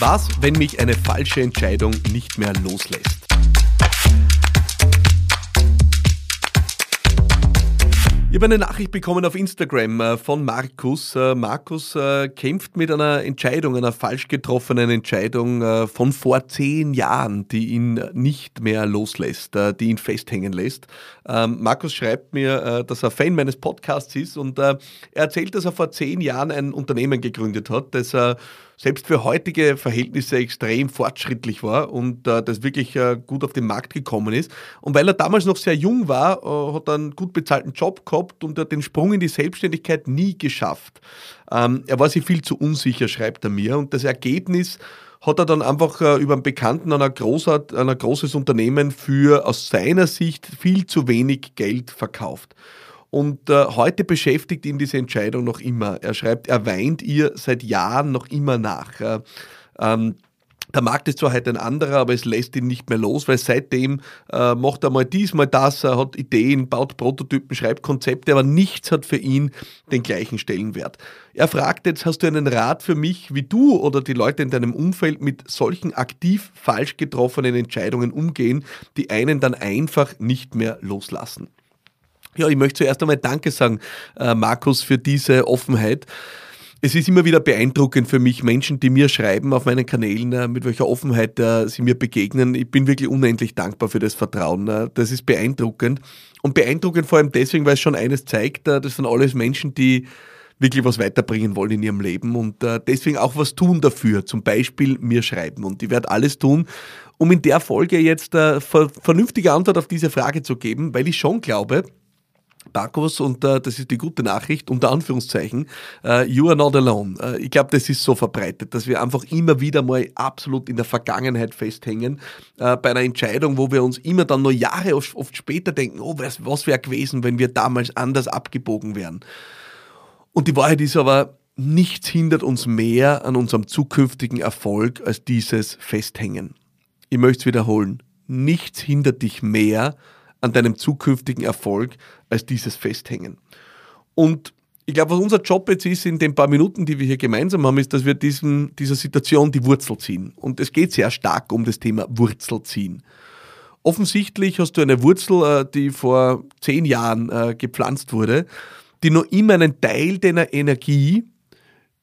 Was, wenn mich eine falsche Entscheidung nicht mehr loslässt? Ich habe eine Nachricht bekommen auf Instagram äh, von Markus. Äh, Markus äh, kämpft mit einer Entscheidung, einer falsch getroffenen Entscheidung von vor zehn Jahren, die ihn nicht mehr loslässt, die ihn festhängen lässt. Ähm, Markus schreibt mir, dass er Fan meines Podcasts ist und er erzählt, dass er vor zehn Jahren ein Unternehmen gegründet hat, das er selbst für heutige Verhältnisse extrem fortschrittlich war und äh, das wirklich äh, gut auf den Markt gekommen ist. Und weil er damals noch sehr jung war, äh, hat er einen gut bezahlten Job gehabt und hat den Sprung in die Selbstständigkeit nie geschafft. Ähm, er war sich viel zu unsicher, schreibt er mir. Und das Ergebnis hat er dann einfach äh, über einen Bekannten an ein, großer, an ein großes Unternehmen für aus seiner Sicht viel zu wenig Geld verkauft. Und äh, heute beschäftigt ihn diese Entscheidung noch immer. Er schreibt, er weint ihr seit Jahren noch immer nach. Äh, ähm, der Markt ist zwar heute ein anderer, aber es lässt ihn nicht mehr los, weil seitdem äh, macht er mal dies, mal das, er hat Ideen, baut Prototypen, schreibt Konzepte, aber nichts hat für ihn den gleichen Stellenwert. Er fragt jetzt, hast du einen Rat für mich, wie du oder die Leute in deinem Umfeld mit solchen aktiv falsch getroffenen Entscheidungen umgehen, die einen dann einfach nicht mehr loslassen? Ja, ich möchte zuerst einmal Danke sagen, äh, Markus, für diese Offenheit. Es ist immer wieder beeindruckend für mich, Menschen, die mir schreiben auf meinen Kanälen, äh, mit welcher Offenheit äh, sie mir begegnen. Ich bin wirklich unendlich dankbar für das Vertrauen. Das ist beeindruckend. Und beeindruckend vor allem deswegen, weil es schon eines zeigt, das sind alles Menschen, die wirklich was weiterbringen wollen in ihrem Leben und deswegen auch was tun dafür. Zum Beispiel mir schreiben. Und ich werde alles tun, um in der Folge jetzt vernünftige Antwort auf diese Frage zu geben, weil ich schon glaube, Markus, und äh, das ist die gute Nachricht, unter Anführungszeichen, äh, you are not alone. Äh, ich glaube, das ist so verbreitet, dass wir einfach immer wieder mal absolut in der Vergangenheit festhängen, äh, bei einer Entscheidung, wo wir uns immer dann nur Jahre oft später denken, oh, was, was wäre gewesen, wenn wir damals anders abgebogen wären. Und die Wahrheit ist aber, nichts hindert uns mehr an unserem zukünftigen Erfolg als dieses Festhängen. Ich möchte es wiederholen. Nichts hindert dich mehr an deinem zukünftigen Erfolg als dieses Festhängen. Und ich glaube, was unser Job jetzt ist in den paar Minuten, die wir hier gemeinsam haben, ist, dass wir diesem, dieser Situation die Wurzel ziehen. Und es geht sehr stark um das Thema Wurzel ziehen. Offensichtlich hast du eine Wurzel, äh, die vor zehn Jahren äh, gepflanzt wurde, die noch immer einen Teil deiner Energie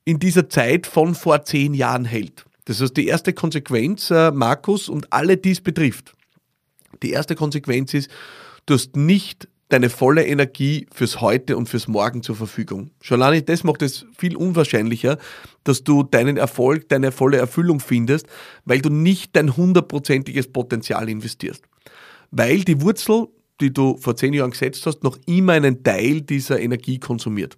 in dieser Zeit von vor zehn Jahren hält. Das heißt, die erste Konsequenz, äh, Markus, und alle, die es betrifft, die erste Konsequenz ist, du hast nicht deine volle Energie fürs Heute und fürs Morgen zur Verfügung. Schon allein das macht es viel unwahrscheinlicher, dass du deinen Erfolg, deine volle Erfüllung findest, weil du nicht dein hundertprozentiges Potenzial investierst. Weil die Wurzel, die du vor zehn Jahren gesetzt hast, noch immer einen Teil dieser Energie konsumiert.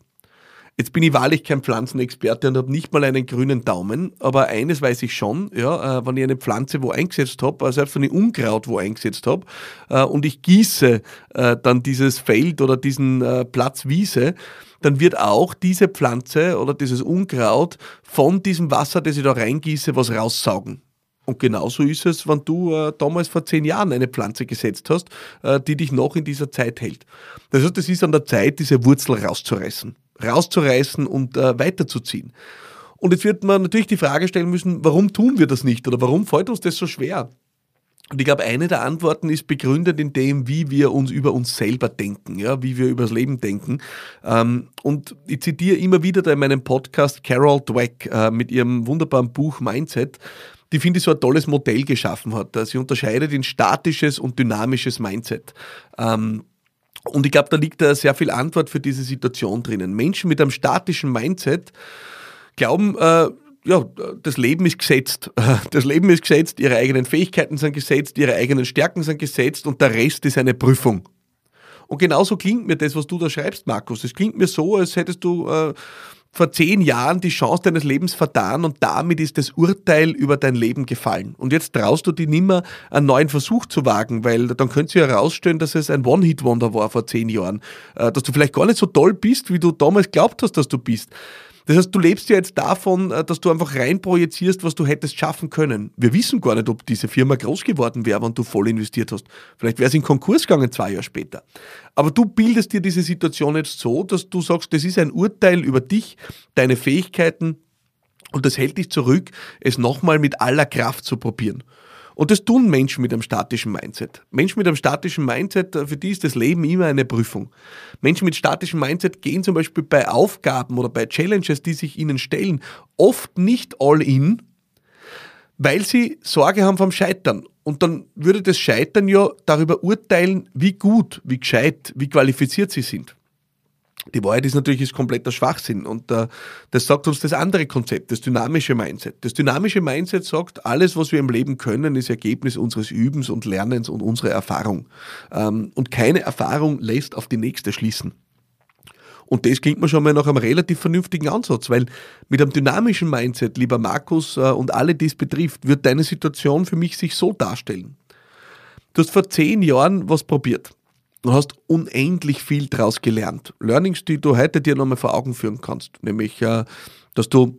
Jetzt bin ich wahrlich kein Pflanzenexperte und habe nicht mal einen grünen Daumen, aber eines weiß ich schon, ja, äh, wenn ich eine Pflanze wo eingesetzt habe, also selbst wenn ich Unkraut wo eingesetzt habe äh, und ich gieße äh, dann dieses Feld oder diesen äh, Platz Wiese, dann wird auch diese Pflanze oder dieses Unkraut von diesem Wasser, das ich da reingieße, was raussaugen. Und genauso ist es, wenn du äh, damals vor zehn Jahren eine Pflanze gesetzt hast, äh, die dich noch in dieser Zeit hält. Das heißt, es ist an der Zeit, diese Wurzel rauszureißen rauszureißen und äh, weiterzuziehen. Und jetzt wird man natürlich die Frage stellen müssen, warum tun wir das nicht oder warum fällt uns das so schwer? Und ich glaube, eine der Antworten ist begründet in dem, wie wir uns über uns selber denken, ja, wie wir über das Leben denken. Ähm, und ich zitiere immer wieder da in meinem Podcast Carol Dweck äh, mit ihrem wunderbaren Buch Mindset, die finde ich so ein tolles Modell geschaffen hat. Sie unterscheidet in statisches und dynamisches Mindset. Ähm, und ich glaube, da liegt da sehr viel Antwort für diese Situation drinnen. Menschen mit einem statischen Mindset glauben, äh, ja, das Leben ist gesetzt. Das Leben ist gesetzt, ihre eigenen Fähigkeiten sind gesetzt, ihre eigenen Stärken sind gesetzt und der Rest ist eine Prüfung. Und genauso klingt mir das, was du da schreibst, Markus. Es klingt mir so, als hättest du äh, vor zehn Jahren die Chance deines Lebens vertan und damit ist das Urteil über dein Leben gefallen. Und jetzt traust du dich nimmer, einen neuen Versuch zu wagen, weil dann könnte sich herausstellen, dass es ein One-Hit-Wonder war vor zehn Jahren. Äh, dass du vielleicht gar nicht so toll bist, wie du damals glaubt hast, dass du bist. Das heißt, du lebst ja jetzt davon, äh, dass du einfach reinprojizierst, was du hättest schaffen können. Wir wissen gar nicht, ob diese Firma groß geworden wäre, wenn du voll investiert hast. Vielleicht wäre sie in Konkurs gegangen zwei Jahre später. Aber du bildest dir diese Situation jetzt so, dass du sagst, das ist ein Urteil über dich, deine Fähigkeiten, Und das hält dich zurück, es nochmal mit aller Kraft zu probieren. Und das tun Menschen mit einem statischen Mindset. Menschen mit einem statischen Mindset, für die ist das Leben immer eine Prüfung. Menschen mit statischem Mindset gehen zum Beispiel bei Aufgaben oder bei Challenges, die sich ihnen stellen, oft nicht all in, weil sie Sorge haben vom Scheitern. Und dann würde das Scheitern ja darüber urteilen, wie gut, wie gescheit, wie qualifiziert sie sind. Die Wahrheit ist natürlich ist kompletter Schwachsinn und äh, das sagt uns das andere Konzept, das dynamische Mindset. Das dynamische Mindset sagt, alles, was wir im Leben können, ist Ergebnis unseres Übens und Lernens und unserer Erfahrung. Ähm, und keine Erfahrung lässt auf die nächste schließen. Und das klingt mir schon mal nach einem relativ vernünftigen Ansatz, weil mit einem dynamischen Mindset, lieber Markus äh, und alle, die es betrifft, wird deine Situation für mich sich so darstellen. Du hast vor zehn Jahren was probiert Du hast unendlich viel daraus gelernt. Learnings, die du heute dir nochmal vor Augen führen kannst. Nämlich, äh, dass du,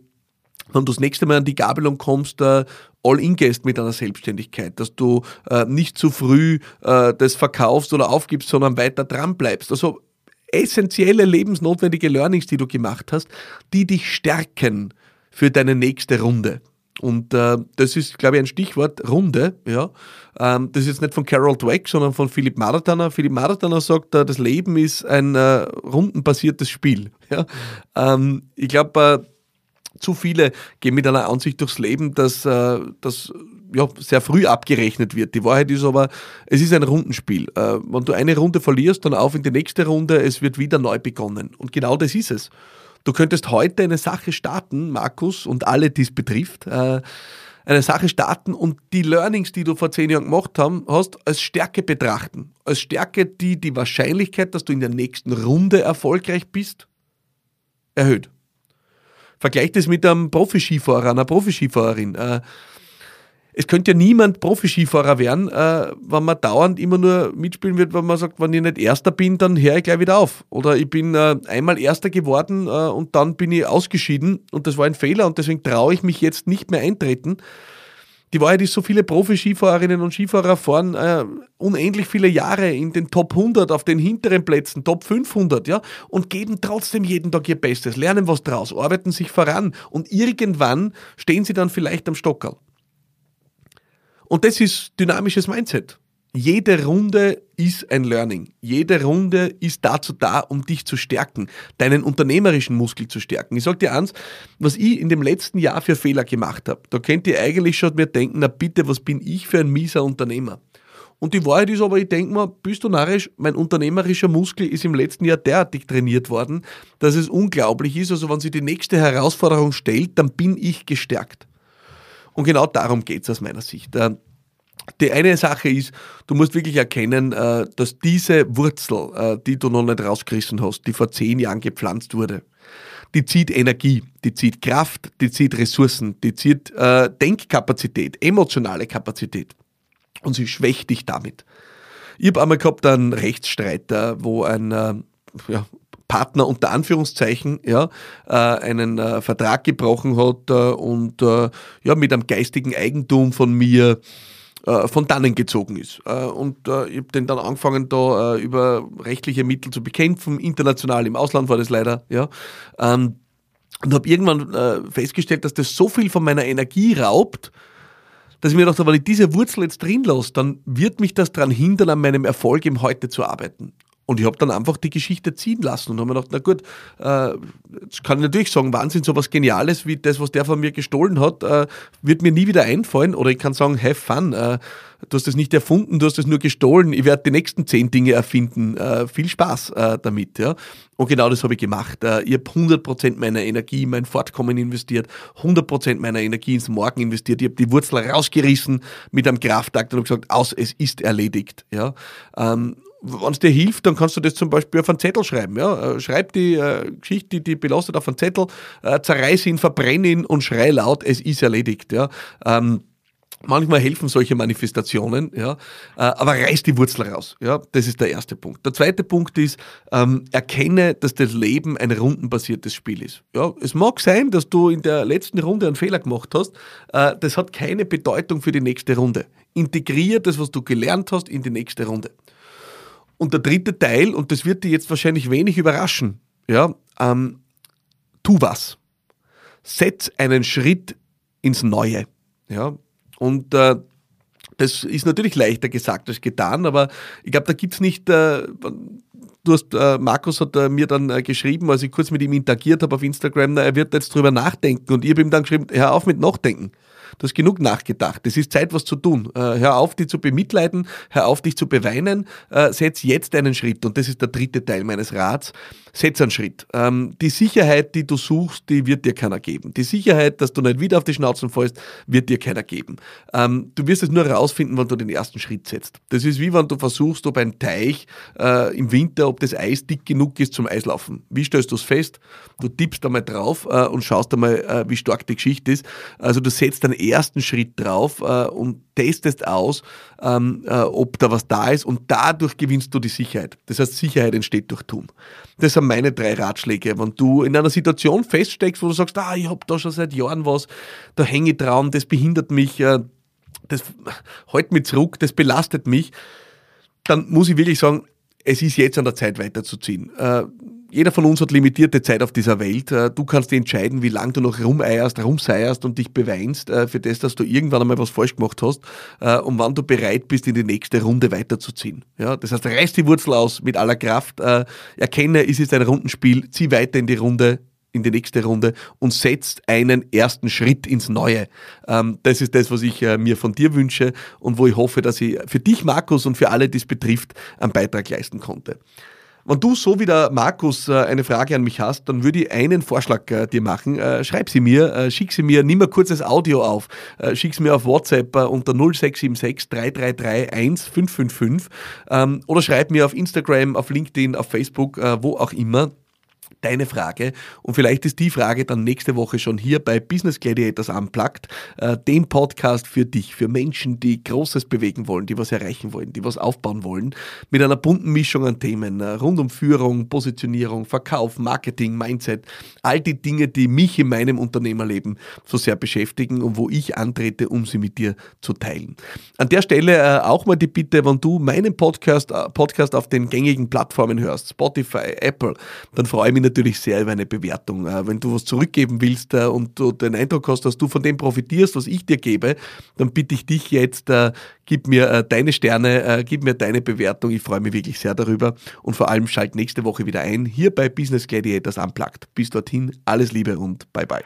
wenn du das nächste Mal an die Gabelung kommst, äh, all in gehst mit deiner Selbstständigkeit. Dass du äh, nicht zu früh das verkaufst oder aufgibst, sondern weiter dran bleibst. Also essentielle, lebensnotwendige Learnings, die du gemacht hast, die dich stärken für deine nächste Runde. Und äh, das ist, glaube ich, ein Stichwort Runde. Ja. Ähm, das ist jetzt nicht von Carol Dweck, sondern von Philipp Marathoner. Philipp Marathoner sagt, äh, das Leben ist ein äh, rundenbasiertes Spiel. Ja. Ähm, ich glaube, äh, zu viele gehen mit einer Ansicht durchs Leben, dass äh, das ja, sehr früh abgerechnet wird. Die Wahrheit ist aber, es ist ein Rundenspiel. Äh, wenn du eine Runde verlierst, dann auf in die nächste Runde, es wird wieder neu begonnen. Und genau das ist es. Du könntest heute eine Sache starten, Markus, und alle, die es betrifft, äh, eine Sache starten und die Learnings, die du vor zehn Jahren gemacht hast, als Stärke betrachten. Als Stärke, die die Wahrscheinlichkeit, dass du in der nächsten Runde erfolgreich bist, erhöht. Vergleich das mit einem Profi-Skifahrer, einer Profi-Skifahrerin. Äh, es könnte ja niemand Profi-Skifahrer werden, äh, wenn man dauernd immer nur mitspielen wird, wenn man sagt, wenn ich nicht Erster bin, dann höre ich gleich wieder auf. Oder ich bin äh, einmal Erster geworden äh, und dann bin ich ausgeschieden und das war ein Fehler und deswegen traue ich mich jetzt nicht mehr eintreten. Die Wahrheit ist, so viele Profi-Skifahrerinnen und Skifahrer fahren äh, unendlich viele Jahre in den Top 100, auf den hinteren Plätzen, Top 500, ja, und geben trotzdem jeden Tag ihr Bestes, lernen was draus, arbeiten sich voran und irgendwann stehen sie dann vielleicht am Stockerl. Und das ist dynamisches Mindset. Jede Runde ist ein Learning. Jede Runde ist dazu da, um dich zu stärken, deinen unternehmerischen Muskel zu stärken. Ich sage dir eins, was ich in dem letzten Jahr für Fehler gemacht habe, da könnt ihr eigentlich schon mir denken, na bitte, was bin ich für ein mieser Unternehmer? Und die Wahrheit ist aber, ich denke mal, bist du narrisch, mein unternehmerischer Muskel ist im letzten Jahr derartig trainiert worden, dass es unglaublich ist. Also wenn sich die nächste Herausforderung stellt, dann bin ich gestärkt. Und genau darum geht es aus meiner Sicht. Äh, die eine Sache ist, du musst wirklich erkennen, äh, dass diese Wurzel, äh, die du noch nicht rausgerissen hast, die vor zehn Jahren gepflanzt wurde, die zieht Energie, die zieht Kraft, die zieht Ressourcen, die zieht Denkkapazität, emotionale Kapazität. Und sie schwächt dich damit. Ich habe einmal gehabt einen Rechtsstreit, wo ein ja, Partner unter Anführungszeichen ja, äh, einen äh, Vertrag gebrochen hat äh, und äh, ja, mit einem geistigen Eigentum von mir äh, von dannen gezogen ist. Äh, und ich habe den dann angefangen, da über rechtliche Mittel zu bekämpfen. International, im Ausland war das leider. Ja. Ähm, und habe irgendwann festgestellt, dass das so viel von meiner Energie raubt, dass ich mir dachte, wenn ich diese Wurzel jetzt drin lasse, dann wird mich das daran hindern, an meinem Erfolg im Heute zu arbeiten. Und ich habe dann einfach die Geschichte ziehen lassen und habe mir gedacht, na gut, äh, jetzt kann ich natürlich sagen, Wahnsinn, so was Geniales wie das, was der von mir gestohlen hat, äh, wird mir nie wieder einfallen. Oder ich kann sagen, have fun, äh, du hast das nicht erfunden, du hast es nur gestohlen, ich werde die nächsten zehn Dinge erfinden. Äh, viel Spaß äh, damit. Ja? Und genau das habe ich gemacht. Äh, ich habe 100% meiner Energie in mein Fortkommen investiert, 100% meiner Energie ins Morgen investiert. Ich habe die Wurzel rausgerissen mit einem Kraftakt und habe gesagt, aus, es ist erledigt. Ja? Ähm, wenn es dir hilft, dann kannst du das zum Beispiel auf einen Zettel schreiben. Ja? Äh, schreib die äh, Geschichte, die dich belastet, auf einen Zettel, äh, zerreiß ihn, verbrenne ihn und schrei laut, es ist erledigt. Ja? Ähm, Manchmal helfen solche Manifestationen, ja, äh, aber reiß die Wurzel raus. Ja, das ist der erste Punkt. Der zweite Punkt ist, ähm, erkenne, dass das Leben ein rundenbasiertes Spiel ist. Ja, es mag sein, dass du in der letzten Runde einen Fehler gemacht hast. Äh, das hat keine Bedeutung für die nächste Runde. Integriere das, was du gelernt hast, in die nächste Runde. Und der dritte Teil, und das wird dir jetzt wahrscheinlich wenig überraschen, ja, ähm, tu was. setz einen Schritt ins Neue. Ja, und äh, das ist natürlich leichter gesagt als getan, aber ich glaube, da gibt's nicht, äh, du hast, äh, Markus hat äh, mir dann äh, geschrieben, als ich kurz mit ihm interagiert habe auf Instagram, na, er wird jetzt drüber nachdenken und ich habe ihm dann geschrieben, hör auf mit Nachdenken. Du hast genug nachgedacht. Es ist Zeit, was zu tun. Äh, hör auf, dich zu bemitleiden, hör auf, dich zu beweinen. Äh, setz jetzt einen Schritt. Und das ist der dritte Teil meines Rats. Setz einen Schritt. Ähm, die Sicherheit, die du suchst, die wird dir keiner geben. Die Sicherheit, dass du nicht wieder auf die Schnauzen fällst, wird dir keiner geben. Ähm, du wirst es nur herausfinden, wenn du den ersten Schritt setzt. Das ist wie wenn du versuchst, ob ein Teich äh, im Winter, ob das Eis dick genug ist zum Eislaufen. Wie stellst du es fest? Du tippst einmal drauf äh, und schaust einmal, äh, wie stark die Geschichte ist. Also du setzt dann ersten Schritt drauf äh, und testest aus, ähm, äh, ob da was da ist und dadurch gewinnst du die Sicherheit. Das heißt, Sicherheit entsteht durch Tun. Das meine drei Ratschläge. Wenn du in einer Situation feststeckst, wo du sagst, ah, ich habe da schon seit Jahren was, da hänge ich dran, das behindert mich, äh, das hält mich zurück, das belastet mich, dann muss ich wirklich sagen, es ist jetzt an der Zeit weiterzuziehen. Jeder von uns hat limitierte Zeit auf dieser Welt. Äh, du kannst dir entscheiden, wie lange du noch rumeierst, rumseierst und dich beweinst äh, für das, dass du irgendwann einmal was falsch gemacht hast äh, und wann du bereit bist, in die nächste Runde weiterzuziehen. Ja, das heißt, reiß die Wurzel aus mit aller Kraft, erkenne, ist es ein Rundenspiel, zieh weiter in die Runde, in die nächste Runde und setzt einen ersten Schritt ins Neue. Ähm, das ist das, was ich mir von dir wünsche und wo ich hoffe, dass ich für dich, Markus, und für alle, die es betrifft, einen Beitrag leisten konnte. Wenn du so wie der Markus äh, eine Frage an mich hast, dann würde ich einen Vorschlag äh, dir machen. Äh, schreib sie mir, schick sie mir, nimm ein kurzes Audio auf, schick sie mir auf WhatsApp unter 0676 333 1555 ähm, oder schreib mir auf Instagram, auf LinkedIn, auf Facebook, wo auch immer deine Frage. Und vielleicht ist die Frage dann nächste Woche schon hier bei Business Gladiators Unplugged, äh, dem Podcast für dich, für Menschen, die Großes bewegen wollen, die was erreichen wollen, die was aufbauen wollen, mit einer bunten Mischung an Themen äh, rund um Führung, Positionierung, Verkauf, Marketing, Mindset, all die Dinge, die mich in meinem Unternehmerleben so sehr beschäftigen und wo ich antrete, um sie mit dir zu teilen. An der Stelle äh, auch mal die Bitte, wenn du meinen Podcast, äh, Podcast auf den gängigen Plattformen hörst, Spotify, Apple, dann freue ich mich natürlich sehr über eine Bewertung. Äh, wenn du was zurückgeben willst äh, und du den Eindruck hast, dass du von dem profitierst, was ich dir gebe, dann bitte ich dich jetzt, äh, gib mir deine Sterne, gib mir deine Bewertung. Ich freue mich wirklich sehr darüber. Und vor allem schalt nächste Woche wieder ein, hier bei Business Gladiators Unplugged. Bis dorthin, alles Liebe und bye bye.